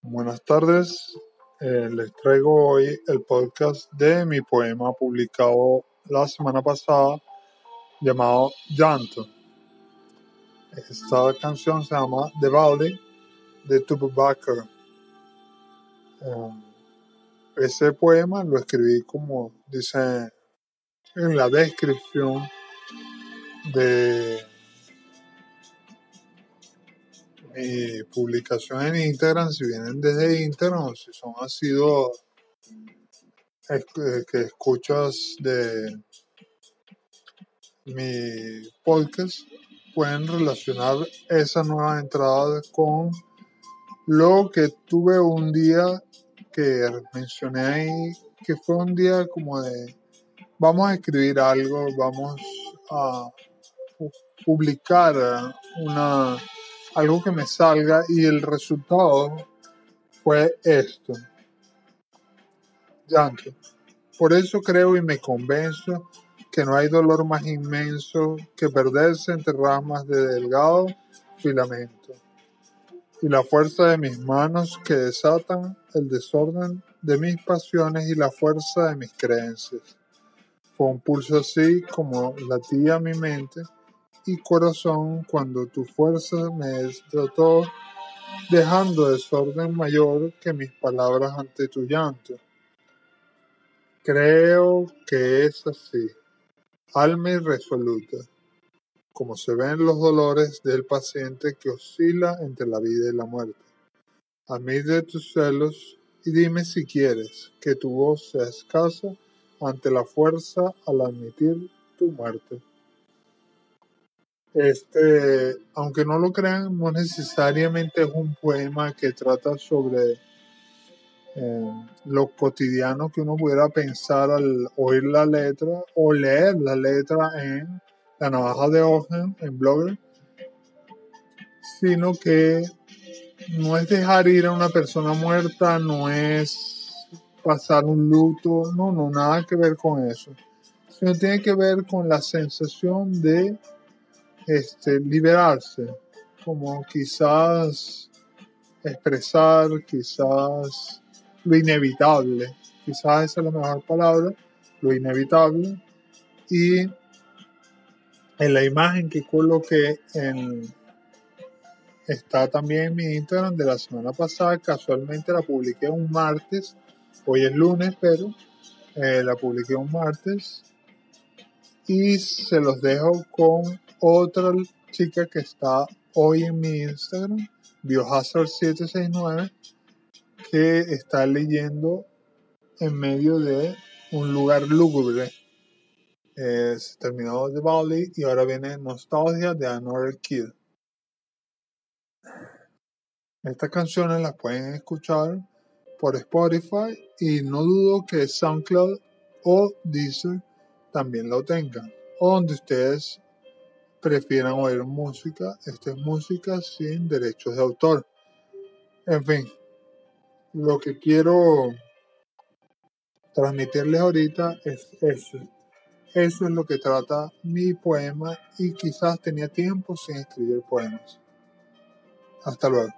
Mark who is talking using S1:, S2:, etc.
S1: Buenas tardes, eh, les traigo hoy el podcast de mi poema publicado la semana pasada llamado Llanto. Esta canción se llama The Valley de Tupac eh, ese poema lo escribí como dice en la descripción de mi publicación en Instagram, si vienen desde Instagram o si son ha sido eh, que escuchas de mi podcast, pueden relacionar esa nueva entrada con lo que tuve un día que mencioné ahí, que fue un día como de, vamos a escribir algo, vamos a publicar una, algo que me salga y el resultado fue esto. Llanto. Por eso creo y me convenzo que no hay dolor más inmenso que perderse entre ramas de delgado filamento y la fuerza de mis manos que desatan el desorden de mis pasiones y la fuerza de mis creencias. Fue un pulso así como latía mi mente y corazón cuando tu fuerza me destrotó, dejando desorden mayor que mis palabras ante tu llanto. Creo que es así, alma irresoluta como se ven los dolores del paciente que oscila entre la vida y la muerte. de tus celos y dime si quieres que tu voz sea escasa ante la fuerza al admitir tu muerte. Este, aunque no lo crean, no necesariamente es un poema que trata sobre eh, lo cotidiano que uno pudiera pensar al oír la letra o leer la letra en la navaja de Ogen en Blogger, sino que no es dejar ir a una persona muerta, no es pasar un luto, no, no, nada que ver con eso, sino tiene que ver con la sensación de este, liberarse, como quizás expresar, quizás lo inevitable, quizás esa es la mejor palabra, lo inevitable, y en la imagen que coloqué en, está también en mi Instagram de la semana pasada. Casualmente la publiqué un martes. Hoy es lunes, pero eh, la publiqué un martes. Y se los dejo con otra chica que está hoy en mi Instagram, Biohazard769, que está leyendo en medio de un lugar lúgubre es terminó The Valley y ahora viene Nostalgia de Another Kid. Estas canciones las pueden escuchar por Spotify y no dudo que SoundCloud o Deezer también lo tengan. O donde ustedes prefieran oír música, esta es música sin derechos de autor. En fin, lo que quiero transmitirles ahorita es eso eso es lo que trata mi poema y quizás tenía tiempo sin escribir poemas. Hasta luego.